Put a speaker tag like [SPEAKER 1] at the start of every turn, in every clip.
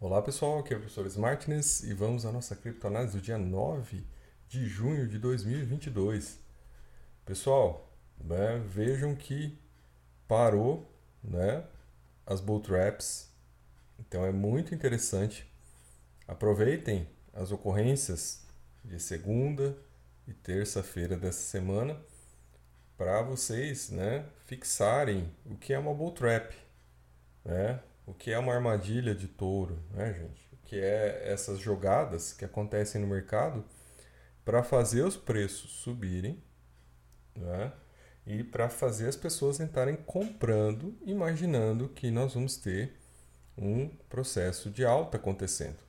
[SPEAKER 1] Olá pessoal, aqui é o professor Smartness e vamos à nossa criptoanálise do dia 9 de junho de 2022. Pessoal, né, vejam que parou né, as bull traps, então é muito interessante. Aproveitem as ocorrências de segunda e terça-feira dessa semana para vocês né, fixarem o que é uma bull trap. Né? O que é uma armadilha de touro, né, gente? O que é essas jogadas que acontecem no mercado para fazer os preços subirem, né? E para fazer as pessoas entrarem comprando, imaginando que nós vamos ter um processo de alta acontecendo.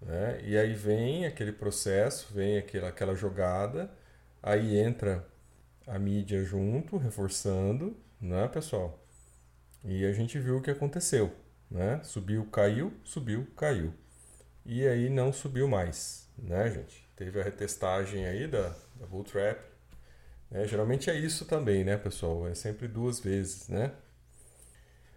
[SPEAKER 1] Né? E aí vem aquele processo, vem aquela, aquela jogada, aí entra a mídia junto, reforçando, né, pessoal? E a gente viu o que aconteceu. Né? Subiu, caiu, subiu, caiu. E aí não subiu mais, né, gente? Teve a retestagem aí da, da Bull Trap. Né? Geralmente é isso também, né, pessoal? É sempre duas vezes, né?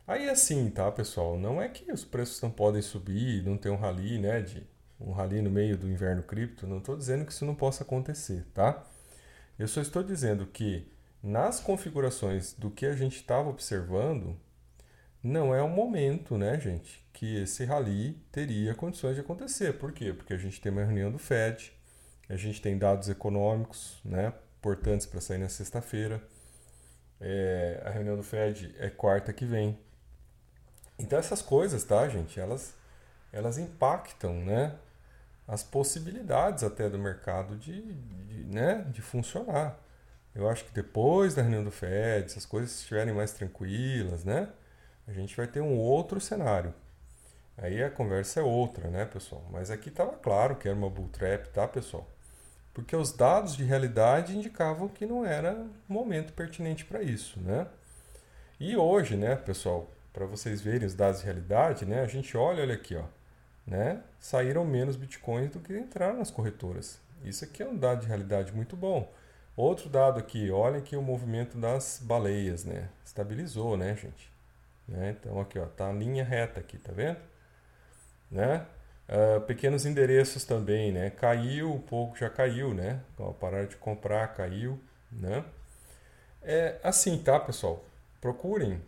[SPEAKER 1] Aí assim, tá, pessoal? Não é que os preços não podem subir, não tem um rally, né? De um rally no meio do inverno cripto. Não estou dizendo que isso não possa acontecer, tá? Eu só estou dizendo que nas configurações do que a gente estava observando, não é o momento, né, gente, que esse rally teria condições de acontecer. Por quê? Porque a gente tem uma reunião do Fed, a gente tem dados econômicos, né, importantes para sair na sexta-feira. É, a reunião do Fed é quarta que vem. Então essas coisas, tá, gente, elas elas impactam, né, as possibilidades até do mercado de, de, né, de funcionar. Eu acho que depois da reunião do Fed, se as coisas estiverem mais tranquilas, né, a gente vai ter um outro cenário. Aí a conversa é outra, né, pessoal? Mas aqui estava claro que era uma bull trap, tá, pessoal? Porque os dados de realidade indicavam que não era momento pertinente para isso, né? E hoje, né, pessoal, para vocês verem os dados de realidade, né, a gente olha, olha aqui, ó, né? Saíram menos bitcoins do que entraram nas corretoras. Isso aqui é um dado de realidade muito bom. Outro dado aqui, olha aqui o movimento das baleias, né? Estabilizou, né, gente? Né? Então aqui ó, tá linha reta aqui, tá vendo? Né? Uh, pequenos endereços também, né? Caiu um pouco, já caiu, né? Ó, parar de comprar, caiu, né? É assim, tá, pessoal? Procurem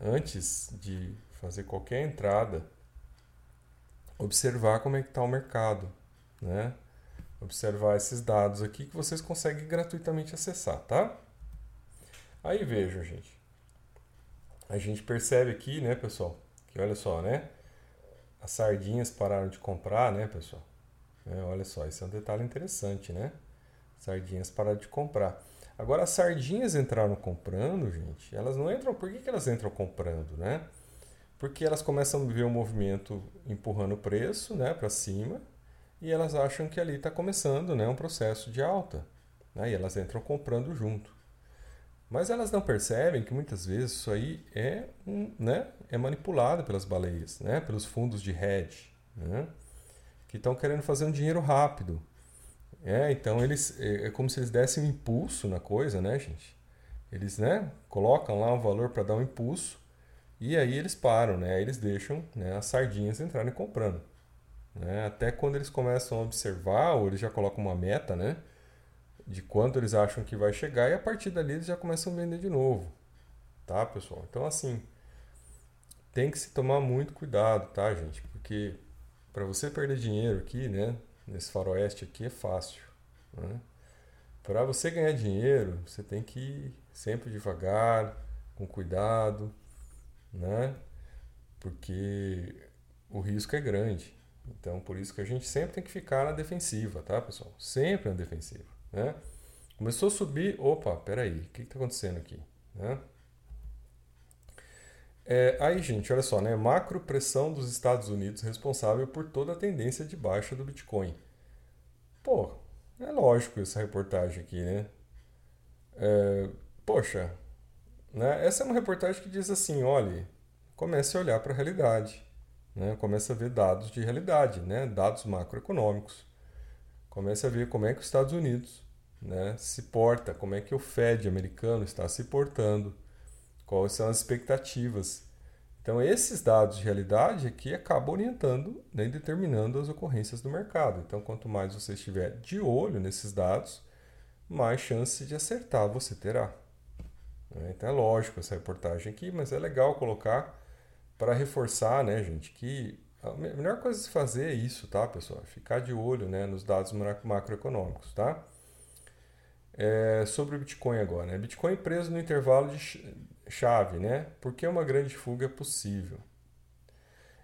[SPEAKER 1] antes de fazer qualquer entrada, observar como é que está o mercado, né? Observar esses dados aqui que vocês conseguem gratuitamente acessar, tá? Aí vejam, gente a gente percebe aqui, né, pessoal, que olha só, né? As sardinhas pararam de comprar, né, pessoal? É, olha só, isso é um detalhe interessante, né? Sardinhas pararam de comprar. Agora, as sardinhas entraram comprando, gente, elas não entram. Por que, que elas entram comprando, né? Porque elas começam a ver o movimento empurrando o preço né, para cima e elas acham que ali está começando né, um processo de alta. Né, e elas entram comprando junto. Mas elas não percebem que muitas vezes isso aí é, um, né, é manipulado pelas baleias, né, pelos fundos de hedge, né, que estão querendo fazer um dinheiro rápido. É, então eles é, é como se eles dessem um impulso na coisa, né, gente? Eles, né, colocam lá um valor para dar um impulso e aí eles param, né? Aí eles deixam né, as sardinhas entrarem comprando. Né? Até quando eles começam a observar, ou eles já colocam uma meta, né? De quanto eles acham que vai chegar e a partir dali eles já começam a vender de novo. Tá, pessoal? Então, assim, tem que se tomar muito cuidado, tá, gente? Porque para você perder dinheiro aqui, né, nesse faroeste aqui é fácil. Né? Para você ganhar dinheiro, você tem que ir sempre devagar, com cuidado, né? Porque o risco é grande. Então, por isso que a gente sempre tem que ficar na defensiva, tá, pessoal? Sempre na defensiva. Né? Começou a subir, opa, peraí, o que está acontecendo aqui? Né? É, aí, gente, olha só, né? Macro pressão dos Estados Unidos responsável por toda a tendência de baixa do Bitcoin. Pô, é lógico essa reportagem aqui, né? É, poxa, né? essa é uma reportagem que diz assim, olhe, comece a olhar para a realidade, né? comece a ver dados de realidade, né? dados macroeconômicos. Comece a ver como é que os Estados Unidos né, se porta, como é que o Fed americano está se portando, quais são as expectativas. Então, esses dados de realidade aqui acabam orientando né, e determinando as ocorrências do mercado. Então, quanto mais você estiver de olho nesses dados, mais chance de acertar você terá. Né? Então, é lógico essa reportagem aqui, mas é legal colocar para reforçar, né, gente, que a melhor coisa de se fazer é isso, tá, pessoal? Ficar de olho né, nos dados macroeconômicos, tá? É, sobre o Bitcoin agora, né? Bitcoin preso no intervalo de chave, né? Porque uma grande fuga é possível.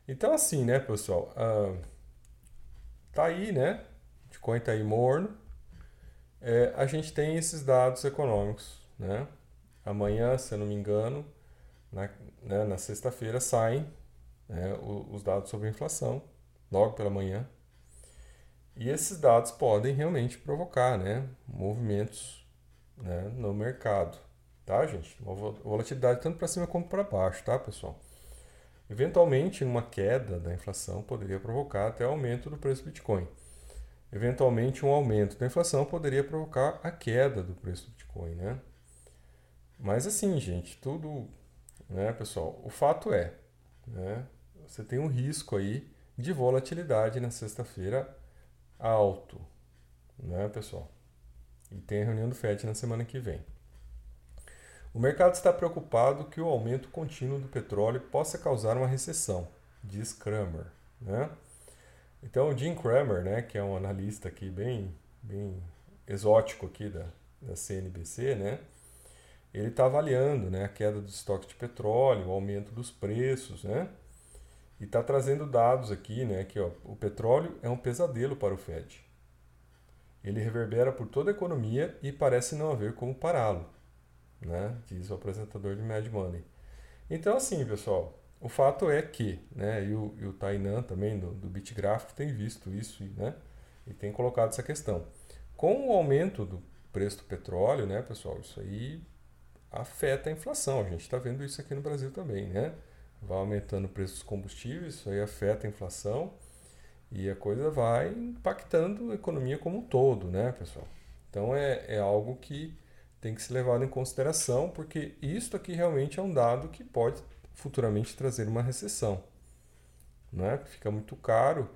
[SPEAKER 1] Então, assim, né, pessoal? Uh, tá aí, né? Bitcoin tá aí morno. É, a gente tem esses dados econômicos, né? Amanhã, se eu não me engano, na, né, na sexta-feira saem né, os dados sobre a inflação, logo pela manhã. E esses dados podem realmente provocar né, movimentos né, no mercado, tá, gente? Uma volatilidade tanto para cima como para baixo, tá, pessoal? Eventualmente, uma queda da inflação poderia provocar até aumento do preço do Bitcoin. Eventualmente, um aumento da inflação poderia provocar a queda do preço do Bitcoin, né? Mas assim, gente, tudo, né, pessoal? O fato é, né, você tem um risco aí de volatilidade na sexta-feira alto, né, pessoal? E tem a reunião do FED na semana que vem. O mercado está preocupado que o aumento contínuo do petróleo possa causar uma recessão, diz Kramer, né? Então, o Jim Kramer, né, que é um analista aqui bem, bem exótico aqui da, da CNBC, né, ele está avaliando né, a queda dos estoques de petróleo, o aumento dos preços, né, e está trazendo dados aqui, né, que ó, o petróleo é um pesadelo para o Fed. Ele reverbera por toda a economia e parece não haver como pará-lo, né, diz o apresentador de Mad Money. Então, assim, pessoal, o fato é que, né, e o, e o Tainan também, do, do Bitgráfico, tem visto isso né, e tem colocado essa questão. Com o aumento do preço do petróleo, né, pessoal, isso aí afeta a inflação. A gente está vendo isso aqui no Brasil também, né? vai aumentando o preço dos combustíveis, isso aí afeta a inflação e a coisa vai impactando a economia como um todo, né, pessoal? Então é, é algo que tem que ser levado em consideração, porque isto aqui realmente é um dado que pode futuramente trazer uma recessão. Né? Fica muito caro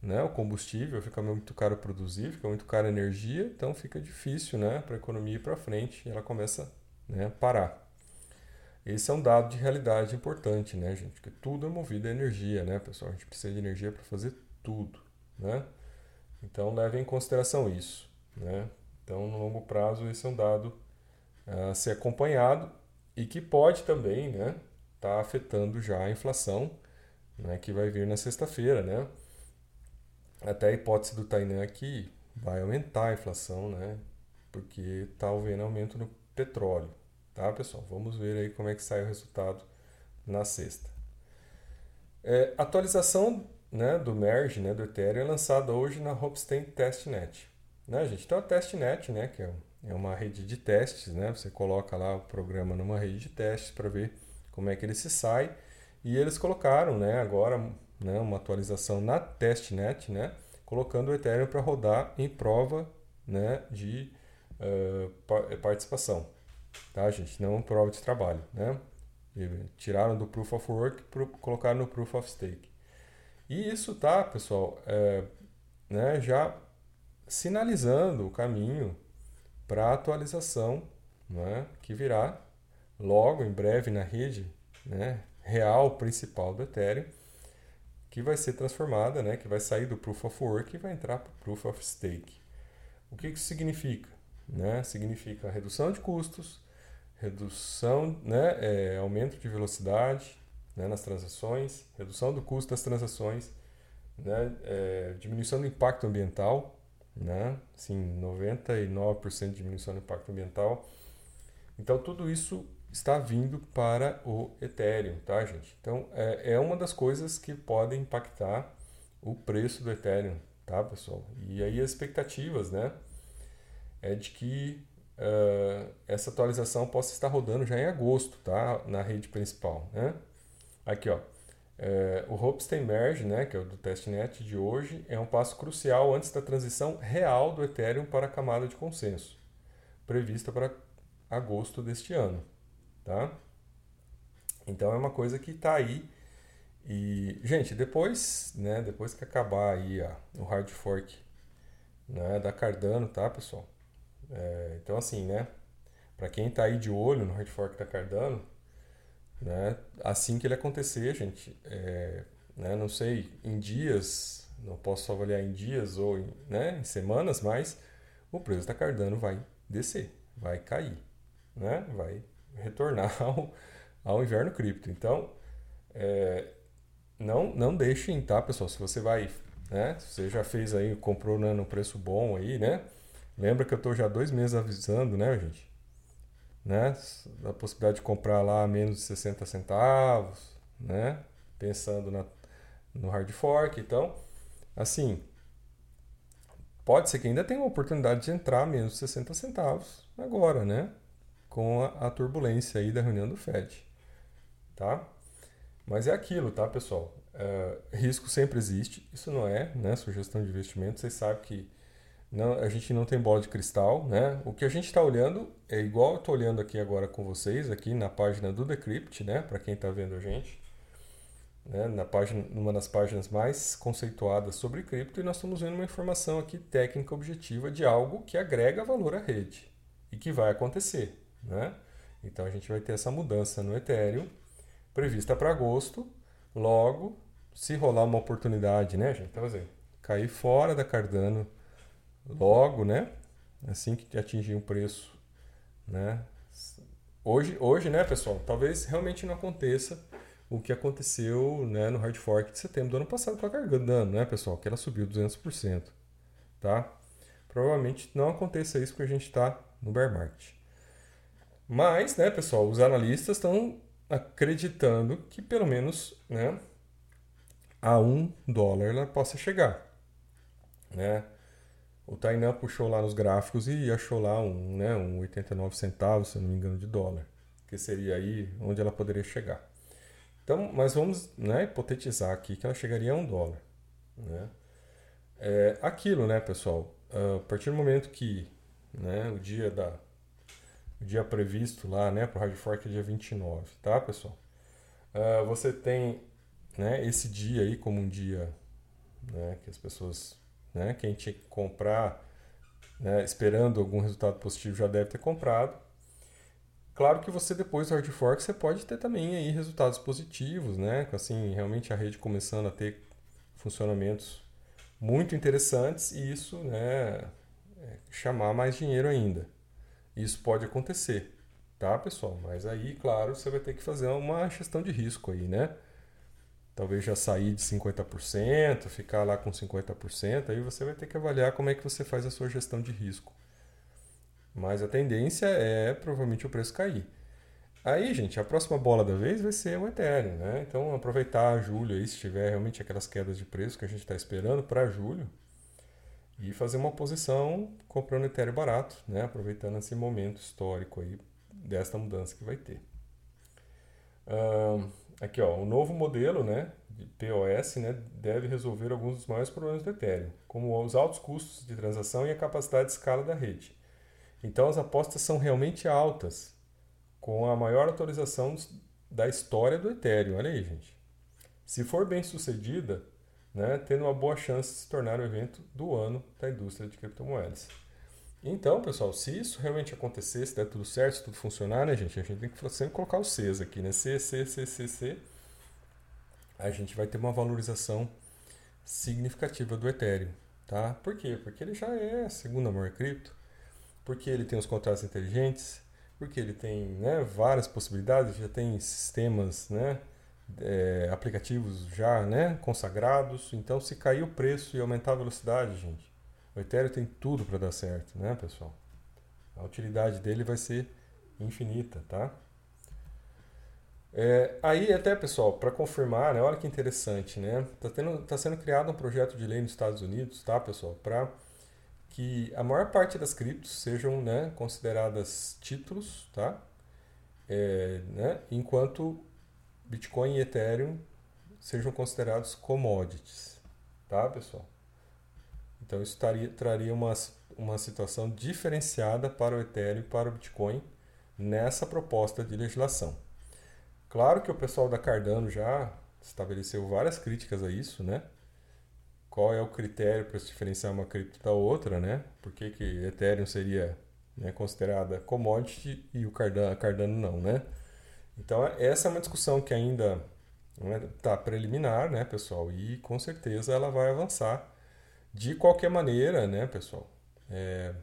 [SPEAKER 1] né? o combustível, fica muito caro produzir, fica muito caro a energia, então fica difícil né? para a economia ir para frente e ela começa né, parar. Esse é um dado de realidade importante, né, gente? Que tudo é movido a energia, né, pessoal? A gente precisa de energia para fazer tudo, né? Então, leve em consideração isso, né? Então, no longo prazo, esse é um dado a ser acompanhado e que pode também, né, tá afetando já a inflação, né, que vai vir na sexta-feira, né? Até a hipótese do Tainan aqui vai aumentar a inflação, né? Porque está havendo aumento no petróleo, Tá, pessoal? Vamos ver aí como é que sai o resultado na sexta. É, atualização né, do merge, né, do Ethereum, é lançada hoje na Hopstein Testnet. Né, gente? Então a Testnet, né, que é, é uma rede de testes, né, você coloca lá o programa numa rede de testes para ver como é que ele se sai. E eles colocaram né, agora né, uma atualização na Testnet, né, colocando o Ethereum para rodar em prova né, de uh, participação tá, gente? Não prova de trabalho, né? tiraram do Proof of Work e colocaram no Proof of Stake. E isso tá, pessoal, é, né, já sinalizando o caminho para a atualização né, que virá logo em breve na rede né, real principal do Ethereum, que vai ser transformada, né, que vai sair do Proof of Work e vai entrar para o Proof of Stake. O que isso significa? Né? Significa redução de custos, redução, né, é, aumento de velocidade né, nas transações, redução do custo das transações, né, é, diminuição do impacto ambiental, né, assim, 99% de diminuição do impacto ambiental. Então, tudo isso está vindo para o Ethereum, tá, gente? Então, é, é uma das coisas que podem impactar o preço do Ethereum, tá, pessoal? E aí as expectativas, né, é de que uh, essa atualização possa estar rodando já em agosto, tá? Na rede principal, né? Aqui, ó. É, o Hopstein Merge, né, que é o do testnet de hoje, é um passo crucial antes da transição real do Ethereum para a camada de consenso, prevista para agosto deste ano. Tá? Então é uma coisa que está aí. E, gente, depois, né, depois que acabar aí a, o hard fork né, da Cardano, tá, pessoal? É, então, assim, né, para quem está aí de olho no hard fork da Cardano, né, assim que ele acontecer, gente, é, né, não sei, em dias, não posso avaliar em dias ou em, né, em semanas, mas o preço da Cardano vai descer, vai cair, né, vai retornar ao, ao inverno cripto. Então, é, não, não deixem, tá, pessoal? Se você vai, né? Se você já fez aí, comprou né, no preço bom aí, né? Lembra que eu estou já dois meses avisando, né, gente? Né? Da possibilidade de comprar lá a menos de 60 centavos, né? Pensando na, no hard fork. Então, assim, pode ser que ainda tenha uma oportunidade de entrar a menos de 60 centavos agora, né? Com a, a turbulência aí da reunião do Fed tá? Mas é aquilo, tá, pessoal? Uh, risco sempre existe, isso não é né, sugestão de investimento, vocês sabem que não, a gente não tem bola de cristal, né? O que a gente está olhando é igual eu estou olhando aqui agora com vocês, aqui na página do Decrypt, né? Para quem está vendo a gente, né? na página, numa das páginas mais conceituadas sobre cripto, e nós estamos vendo uma informação aqui técnica objetiva de algo que agrega valor à rede e que vai acontecer, né? Então a gente vai ter essa mudança no Ethereum prevista para agosto. Logo, se rolar uma oportunidade, né, gente? Então, assim, cair fora da Cardano logo, né? Assim que atingir um preço, né? Hoje, hoje, né, pessoal? Talvez realmente não aconteça o que aconteceu né, no hard fork de setembro do ano passado com a Cardano, né, pessoal? Que ela subiu 200%, tá? Provavelmente não aconteça isso porque a gente está no bear market. Mas, né, pessoal, os analistas estão acreditando que pelo menos né, a um dólar ela possa chegar. Né? O Tainan puxou lá nos gráficos e achou lá um, né, um 89 centavos, se não me engano, de dólar, que seria aí onde ela poderia chegar. Então, mas vamos né, hipotetizar aqui que ela chegaria a um dólar. Né? É aquilo, né, pessoal? A partir do momento que né, o dia da o dia previsto lá, né, para o hard fork é dia 29, tá, pessoal? Uh, você tem né, esse dia aí como um dia né, que as pessoas, né, quem tinha que comprar, né, esperando algum resultado positivo já deve ter comprado. Claro que você depois do hard fork você pode ter também aí resultados positivos, né, assim realmente a rede começando a ter funcionamentos muito interessantes e isso, né, é chamar mais dinheiro ainda. Isso pode acontecer, tá, pessoal? Mas aí, claro, você vai ter que fazer uma gestão de risco aí, né? Talvez já sair de 50%, ficar lá com 50%, aí você vai ter que avaliar como é que você faz a sua gestão de risco. Mas a tendência é provavelmente o preço cair. Aí, gente, a próxima bola da vez vai ser o Ethereum, né? Então, aproveitar julho aí, se tiver realmente aquelas quedas de preço que a gente está esperando para julho, e fazer uma posição comprando Ethereum barato, né? aproveitando esse momento histórico aí desta mudança que vai ter. Uh, aqui, ó, o novo modelo né, de POS né, deve resolver alguns dos maiores problemas do Ethereum, como os altos custos de transação e a capacidade de escala da rede. Então, as apostas são realmente altas, com a maior atualização da história do Ethereum. Olha aí, gente. Se for bem sucedida, né, tendo uma boa chance de se tornar o evento do ano da indústria de criptomoedas. Então, pessoal, se isso realmente acontecer, se der tudo certo, se tudo funcionar, né, gente? A gente tem que sempre colocar os Cs aqui, né? C, C, C, C, C. A gente vai ter uma valorização significativa do Ethereum, tá? Por quê? Porque ele já é a segunda maior cripto, porque ele tem os contratos inteligentes, porque ele tem né, várias possibilidades, já tem sistemas, né? é, aplicativos já né, consagrados. Então, se cair o preço e aumentar a velocidade, gente, o Ethereum tem tudo para dar certo, né, pessoal? A utilidade dele vai ser infinita, tá? É, aí até, pessoal, para confirmar, né, olha que interessante, né? Está tá sendo criado um projeto de lei nos Estados Unidos, tá, pessoal? Para que a maior parte das criptos sejam né, consideradas títulos, tá? É, né, enquanto Bitcoin e Ethereum sejam considerados commodities, tá, pessoal? Então isso taria, traria uma, uma situação diferenciada para o Ethereum e para o Bitcoin nessa proposta de legislação. Claro que o pessoal da Cardano já estabeleceu várias críticas a isso, né? Qual é o critério para se diferenciar uma cripto da outra, né? Por que, que Ethereum seria né, considerada commodity e o Cardano, Cardano não, né? Então essa é uma discussão que ainda está preliminar, né, pessoal? E com certeza ela vai avançar de qualquer maneira, né, pessoal? É,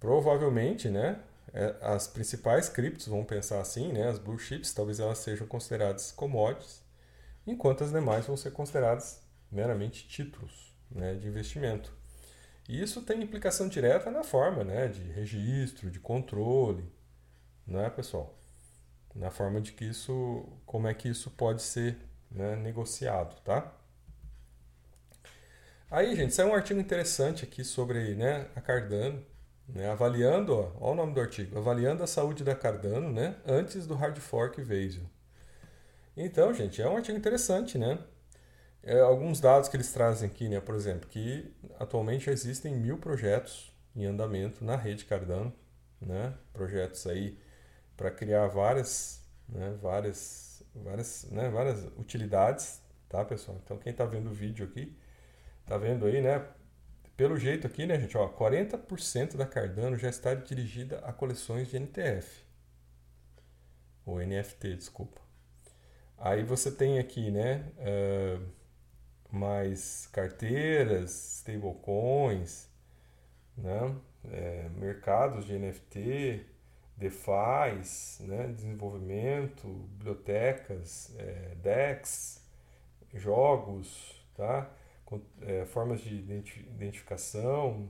[SPEAKER 1] provavelmente, né, é, as principais criptos vão pensar assim, né, as blue chips, talvez elas sejam consideradas commodities, enquanto as demais vão ser consideradas meramente títulos né, de investimento. E isso tem implicação direta na forma né, de registro, de controle, não é, pessoal? Na forma de que isso, como é que isso pode ser né, negociado, tá? Aí, gente, saiu um artigo interessante aqui sobre né, a Cardano, né, avaliando, o nome do artigo, avaliando a saúde da Cardano né, antes do hard fork Vasil. Então, gente, é um artigo interessante, né? É, alguns dados que eles trazem aqui, né, por exemplo, que atualmente existem mil projetos em andamento na rede Cardano, né? Projetos aí para criar várias, né, várias, várias, né, várias utilidades, tá, pessoal? Então, quem está vendo o vídeo aqui, Tá vendo aí, né? Pelo jeito aqui, né, gente, ó, 40% da Cardano já está dirigida a coleções de NTF. Ou NFT, desculpa. Aí você tem aqui, né, uh, mais carteiras, stablecoins, né, é, mercados de NFT, DeFi, né, desenvolvimento, bibliotecas, é, DEX, jogos, tá? É, formas de identificação.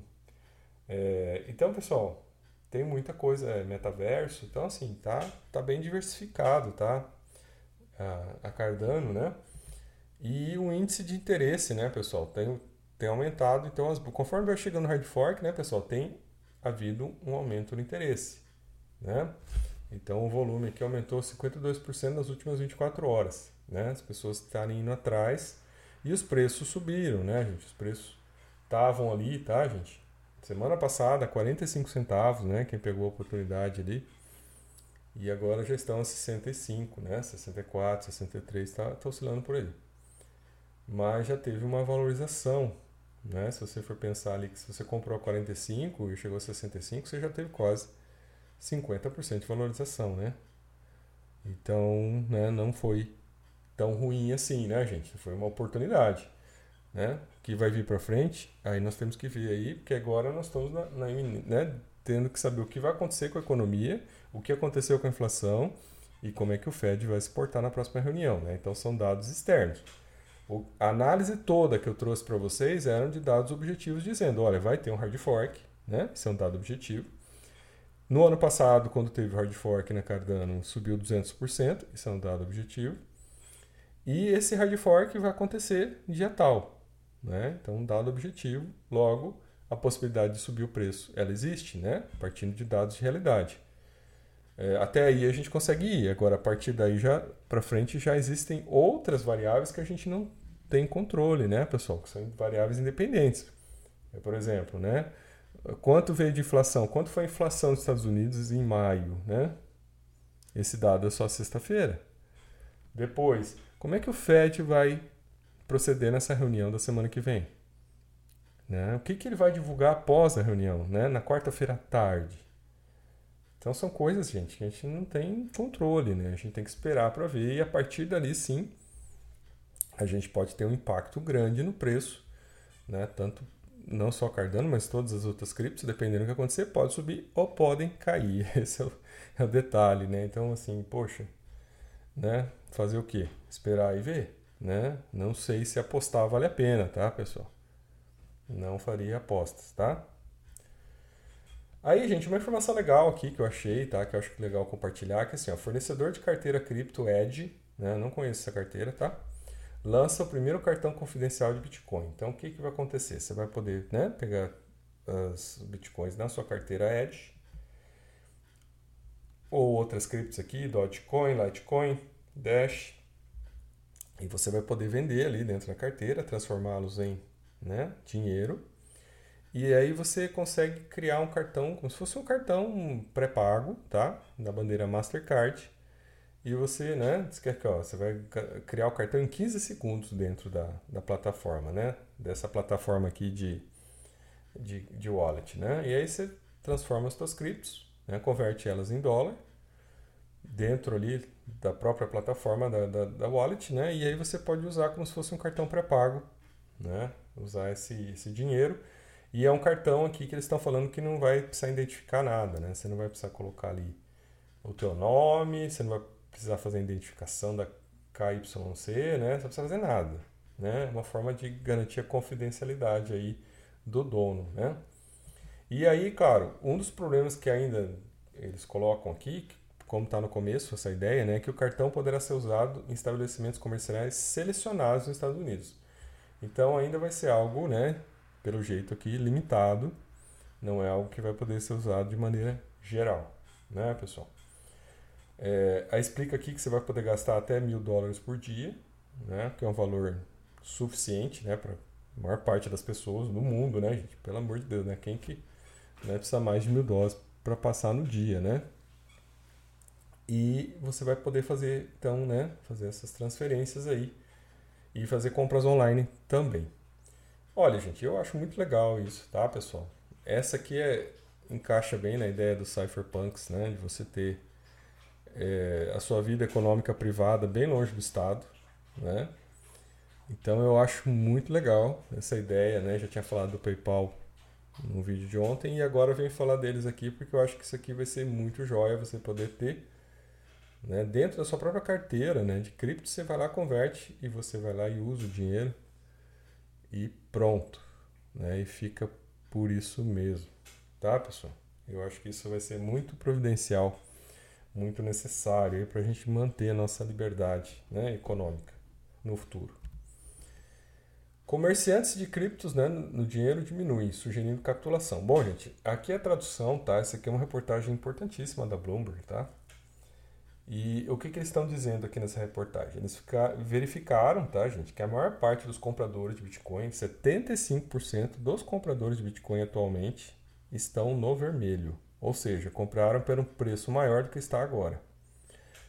[SPEAKER 1] É, então, pessoal, tem muita coisa, é, metaverso, então assim, tá, tá bem diversificado, tá? A, a Cardano, né? E o índice de interesse, né, pessoal, tem, tem aumentado. Então, as, conforme vai chegando no hard fork, né, pessoal, tem havido um aumento no interesse, né? Então, o volume aqui aumentou 52% nas últimas 24 horas, né? As pessoas estarem indo atrás e os preços subiram, né, gente? Os preços estavam ali, tá, gente? Semana passada, 45 centavos, né? Quem pegou a oportunidade ali. E agora já estão a 65, né? 64, 63, está tá oscilando por aí. Mas já teve uma valorização, né? Se você for pensar ali que se você comprou a 45 e chegou a 65, você já teve quase 50% de valorização, né? Então, né, não foi tão ruim assim, né, gente? Foi uma oportunidade, né? Que vai vir para frente, aí nós temos que ver aí, porque agora nós estamos na, na, né, tendo que saber o que vai acontecer com a economia, o que aconteceu com a inflação e como é que o Fed vai se portar na próxima reunião, né? Então são dados externos. O, a análise toda que eu trouxe para vocês eram de dados objetivos dizendo, olha, vai ter um hard fork, né? Isso é um dado objetivo. No ano passado, quando teve hard fork na Cardano, subiu 200%, isso é um dado objetivo. E esse hard fork vai acontecer dia tal. Né? Então, dado objetivo, logo, a possibilidade de subir o preço, ela existe, né? partindo de dados de realidade. É, até aí a gente consegue ir. Agora, a partir daí já para frente já existem outras variáveis que a gente não tem controle, né, pessoal? Que são variáveis independentes. É, por exemplo, né? Quanto veio de inflação? Quanto foi a inflação dos Estados Unidos em maio, né? Esse dado é só sexta-feira. Depois, como é que o Fed vai proceder nessa reunião da semana que vem? Né? O que, que ele vai divulgar após a reunião, né? na quarta-feira à tarde? Então são coisas, gente, que a gente não tem controle, né? A gente tem que esperar para ver e a partir dali sim a gente pode ter um impacto grande no preço, né? Tanto não só Cardano, mas todas as outras criptos, dependendo do que acontecer, pode subir ou podem cair. Esse é o, é o detalhe, né? Então assim, poxa, né? Fazer o quê? Esperar e ver, né? Não sei se apostar vale a pena, tá, pessoal? Não faria apostas, tá? Aí, gente, uma informação legal aqui que eu achei, tá? Que eu acho legal compartilhar, que é assim, ó, fornecedor de carteira cripto Edge, né? Não conheço essa carteira, tá? Lança o primeiro cartão confidencial de Bitcoin. Então, o que, que vai acontecer? Você vai poder, né, pegar as Bitcoins na sua carteira Edge ou outras criptos aqui, Dogecoin, Litecoin, Dash, e você vai poder vender ali dentro da carteira, transformá-los em né, dinheiro. E aí você consegue criar um cartão, como se fosse um cartão pré-pago, tá? Da bandeira Mastercard. e você, né, você vai criar o cartão em 15 segundos dentro da, da plataforma, né? Dessa plataforma aqui de, de, de wallet, né? E aí você transforma as suas criptos, né, converte elas em dólar dentro ali da própria plataforma da, da, da, wallet, né? E aí você pode usar como se fosse um cartão pré-pago, né? Usar esse, esse dinheiro. E é um cartão aqui que eles estão falando que não vai precisar identificar nada, né? Você não vai precisar colocar ali o teu nome, você não vai precisar fazer a identificação da KYC, né? Você não precisa fazer nada, né? É uma forma de garantir a confidencialidade aí do dono, né? E aí, claro, um dos problemas que ainda eles colocam aqui, como está no começo essa ideia, né, que o cartão poderá ser usado em estabelecimentos comerciais selecionados nos Estados Unidos. Então ainda vai ser algo, né, pelo jeito aqui, limitado, não é algo que vai poder ser usado de maneira geral, né, pessoal? É, aí explica aqui que você vai poder gastar até mil dólares por dia, né, que é um valor suficiente, né, para a maior parte das pessoas no mundo, né, gente? Pelo amor de Deus, né? Quem que né, precisa mais de mil dólares para passar no dia, né? E você vai poder fazer, então, né, fazer essas transferências aí e fazer compras online também. Olha, gente, eu acho muito legal isso, tá, pessoal? Essa aqui é, encaixa bem na ideia dos cypherpunks, né, de você ter é, a sua vida econômica privada bem longe do Estado, né? Então eu acho muito legal essa ideia, né? Já tinha falado do PayPal no vídeo de ontem e agora eu venho falar deles aqui porque eu acho que isso aqui vai ser muito jóia você poder ter né? Dentro da sua própria carteira né, de cripto, você vai lá, converte e você vai lá e usa o dinheiro e pronto. Né? E fica por isso mesmo. Tá, pessoal? Eu acho que isso vai ser muito providencial, muito necessário para a gente manter a nossa liberdade né, econômica no futuro. Comerciantes de criptos né, no dinheiro diminuem, sugerindo capitulação. Bom, gente, aqui é a tradução, tá? Essa aqui é uma reportagem importantíssima da Bloomberg, tá? E o que, que eles estão dizendo aqui nessa reportagem? Eles ficar, verificaram, tá, gente, que a maior parte dos compradores de Bitcoin, 75% dos compradores de Bitcoin atualmente, estão no vermelho. Ou seja, compraram por um preço maior do que está agora.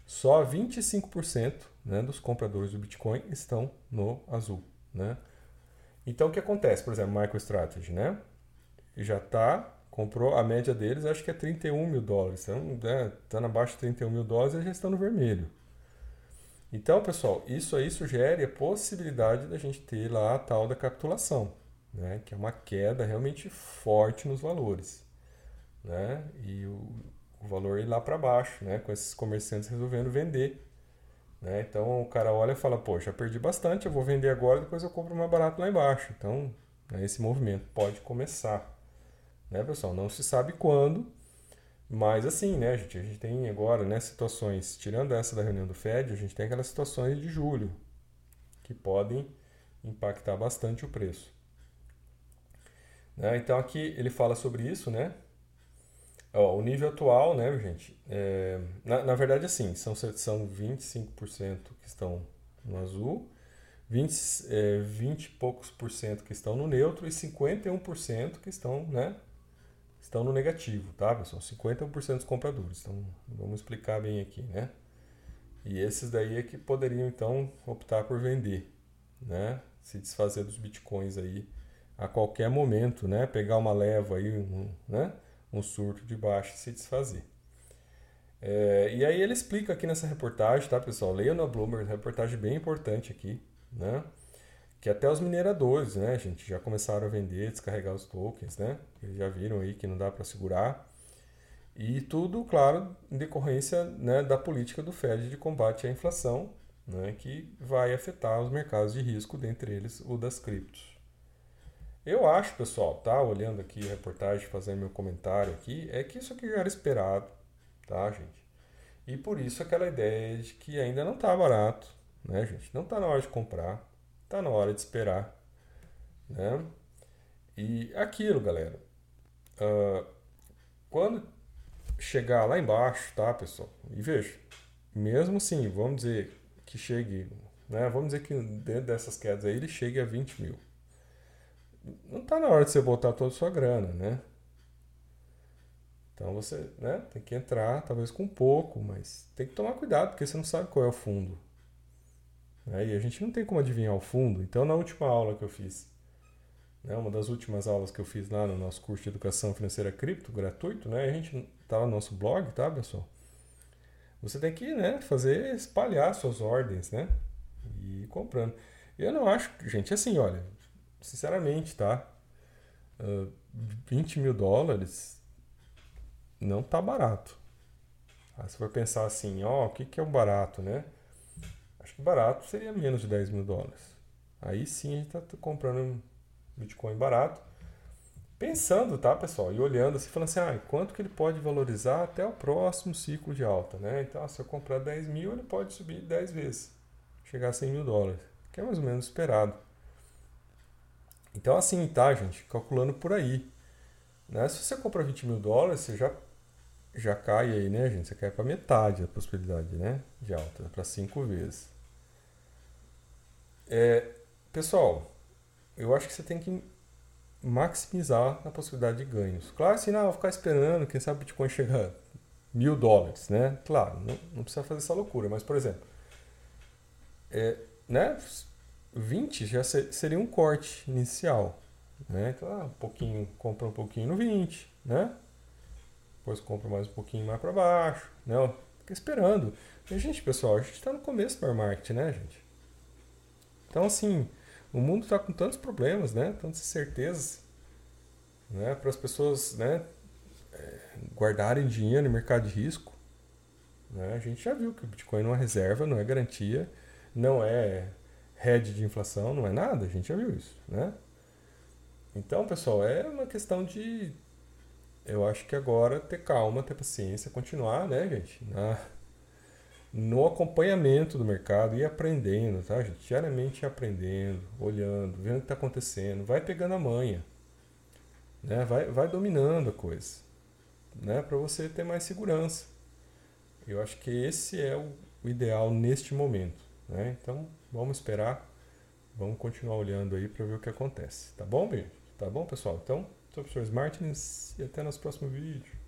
[SPEAKER 1] Só 25% né, dos compradores do Bitcoin estão no azul. Né? Então o que acontece? Por exemplo, MicroStrategy, né? Já está comprou, a média deles acho que é 31 mil dólares. Então, né, estando abaixo de 31 mil dólares, eles já estão no vermelho. Então, pessoal, isso aí sugere a possibilidade da gente ter lá a tal da capitulação, né, que é uma queda realmente forte nos valores. Né, e o, o valor ir lá para baixo, né, com esses comerciantes resolvendo vender. Né, então o cara olha e fala: já perdi bastante, eu vou vender agora, depois eu compro mais barato lá embaixo. Então, né, esse movimento pode começar né, pessoal? Não se sabe quando, mas assim, né, gente? A gente tem agora, né, situações, tirando essa da reunião do Fed, a gente tem aquelas situações de julho que podem impactar bastante o preço. Né? Então aqui ele fala sobre isso, né? Ó, o nível atual, né, gente? É, na, na verdade, assim, são, são 25% que estão no azul, 20, é, 20 e poucos por cento que estão no neutro e 51% que estão né, estão no negativo, tá, pessoal? 51% dos compradores. Então, vamos explicar bem aqui, né? E esses daí é que poderiam, então, optar por vender, né? Se desfazer dos bitcoins aí a qualquer momento, né? Pegar uma leva aí, um, né? um surto de baixo e se desfazer. É, e aí ele explica aqui nessa reportagem, tá, pessoal? Leia na Bloomberg, reportagem bem importante aqui, né? Que até os mineradores, né, gente, já começaram a vender, descarregar os tokens, né? Eles já viram aí que não dá para segurar. E tudo, claro, em decorrência né, da política do Fed de combate à inflação, né, que vai afetar os mercados de risco, dentre eles o das criptos. Eu acho, pessoal, tá? Olhando aqui a reportagem, fazendo meu comentário aqui, é que isso aqui já era esperado, tá, gente? E por isso aquela ideia de que ainda não está barato, né, gente? Não está na hora de comprar Tá na hora de esperar. Né? E aquilo, galera. Uh, quando chegar lá embaixo, tá, pessoal? E veja, mesmo assim, vamos dizer que chegue, né? Vamos dizer que dentro dessas quedas aí ele chegue a 20 mil. Não tá na hora de você botar toda a sua grana, né? Então você né, tem que entrar, talvez com pouco, mas tem que tomar cuidado, porque você não sabe qual é o fundo. Né? E a gente não tem como adivinhar o fundo. Então, na última aula que eu fiz, né, uma das últimas aulas que eu fiz lá no nosso curso de Educação Financeira Cripto, gratuito, né, a gente está no nosso blog, tá, pessoal? Você tem que né, fazer, espalhar suas ordens, né? E ir comprando. Eu não acho, gente, assim, olha, sinceramente, tá? Uh, 20 mil dólares não tá barato. Aí você vai pensar assim, ó, o que, que é o barato, né? Acho que barato seria menos de 10 mil dólares. Aí sim a gente está comprando Bitcoin barato. Pensando, tá, pessoal? E olhando assim, falando assim, ah, quanto que ele pode valorizar até o próximo ciclo de alta, né? Então, se eu comprar 10 mil, ele pode subir 10 vezes, chegar a 100 mil dólares, que é mais ou menos esperado. Então, assim, tá, gente? Calculando por aí. Né? Se você compra 20 mil dólares, você já, já cai aí, né, gente? Você cai para metade da possibilidade né, de alta, para 5 vezes. É, pessoal, eu acho que você tem que maximizar a possibilidade de ganhos. Claro, assim, não, vou ficar esperando, quem sabe o Bitcoin chegar mil dólares, né? Claro, não, não, precisa fazer essa loucura, mas, por exemplo, é, né, 20 já seria um corte inicial. Né? Então, ah, um pouquinho, compra um pouquinho no 20, né? Depois compra mais um pouquinho mais para baixo, né? Fica esperando. E, gente, pessoal, a gente está no começo do market, né, gente? Então, assim, o mundo está com tantos problemas, né? Tantas certezas, né? Para as pessoas, né? É, guardarem dinheiro no mercado de risco. Né? A gente já viu que o Bitcoin não é reserva, não é garantia, não é hedge de inflação, não é nada. A gente já viu isso, né? Então, pessoal, é uma questão de. Eu acho que agora ter calma, ter paciência, continuar, né, gente? Na, no acompanhamento do mercado e aprendendo, tá, gente? Diariamente aprendendo, olhando, vendo o que está acontecendo, vai pegando a manha, né? Vai, vai dominando a coisa, né? Para você ter mais segurança. Eu acho que esse é o, ideal neste momento, né? Então, vamos esperar, vamos continuar olhando aí para ver o que acontece, tá bom, gente? Tá bom, pessoal? Então, sou o professor Martins e até nosso próximo vídeo.